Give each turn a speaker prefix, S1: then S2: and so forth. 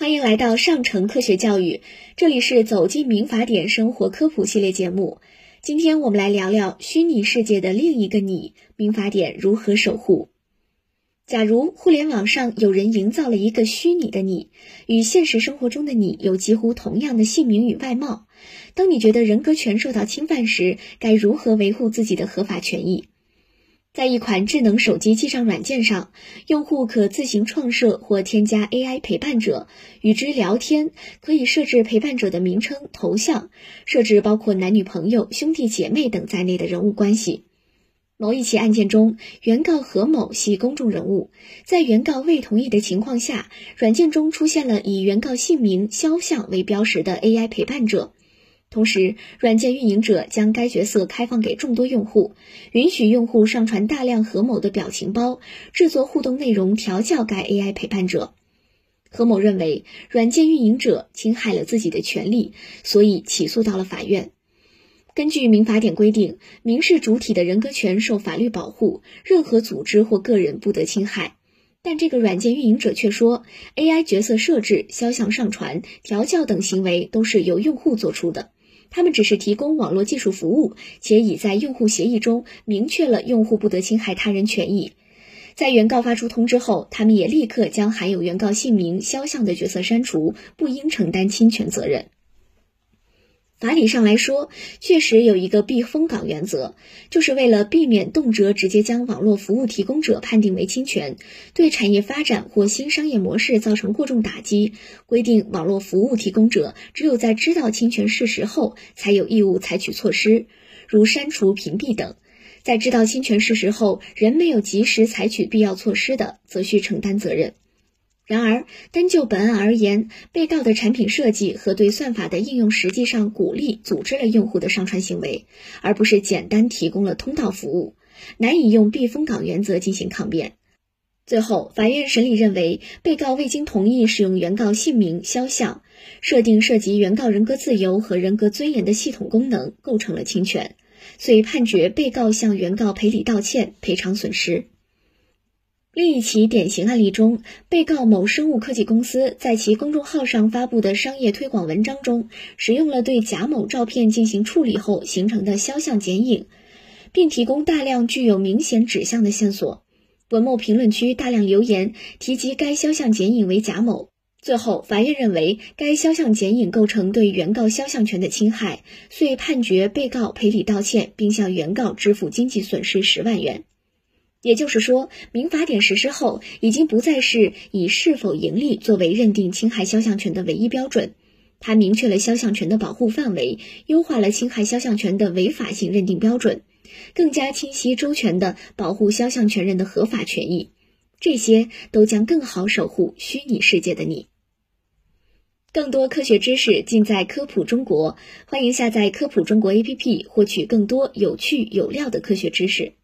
S1: 欢迎来到上城科学教育，这里是走进民法典生活科普系列节目。今天我们来聊聊虚拟世界的另一个你，民法典如何守护。假如互联网上有人营造了一个虚拟的你，与现实生活中的你有几乎同样的姓名与外貌，当你觉得人格权受到侵犯时，该如何维护自己的合法权益？在一款智能手机记账软件上，用户可自行创设或添加 AI 陪伴者，与之聊天。可以设置陪伴者的名称、头像，设置包括男女朋友、兄弟姐妹等在内的人物关系。某一起案件中，原告何某系公众人物，在原告未同意的情况下，软件中出现了以原告姓名、肖像为标识的 AI 陪伴者。同时，软件运营者将该角色开放给众多用户，允许用户上传大量何某的表情包，制作互动内容，调教该 AI 陪伴者。何某认为软件运营者侵害了自己的权利，所以起诉到了法院。根据民法典规定，民事主体的人格权受法律保护，任何组织或个人不得侵害。但这个软件运营者却说，AI 角色设置、肖像上传、调教等行为都是由用户做出的。他们只是提供网络技术服务，且已在用户协议中明确了用户不得侵害他人权益。在原告发出通知后，他们也立刻将含有原告姓名、肖像的角色删除，不应承担侵权责任。法理上来说，确实有一个避风港原则，就是为了避免动辄直接将网络服务提供者判定为侵权，对产业发展或新商业模式造成过重打击，规定网络服务提供者只有在知道侵权事实后，才有义务采取措施，如删除、屏蔽等。在知道侵权事实后，仍没有及时采取必要措施的，则需承担责任。然而，单就本案而言，被告的产品设计和对算法的应用实际上鼓励、组织了用户的上传行为，而不是简单提供了通道服务，难以用避风港原则进行抗辩。最后，法院审理认为，被告未经同意使用原告姓名、肖像，设定涉及原告人格自由和人格尊严的系统功能，构成了侵权，遂判决被告向原告赔礼道歉、赔偿损失。另一起典型案例中，被告某生物科技公司在其公众号上发布的商业推广文章中，使用了对贾某照片进行处理后形成的肖像剪影，并提供大量具有明显指向的线索。文末评论区大量留言提及该肖像剪影为贾某。最后，法院认为该肖像剪影构成对原告肖像权的侵害，遂判决被告赔礼道歉，并向原告支付经济损失十万元。也就是说，民法典实施后，已经不再是以是否盈利作为认定侵害肖像权的唯一标准。它明确了肖像权的保护范围，优化了侵害肖像权的违法性认定标准，更加清晰周全地保护肖像权人的合法权益。这些都将更好守护虚拟世界的你。更多科学知识尽在科普中国，欢迎下载科普中国 APP，获取更多有趣有料的科学知识。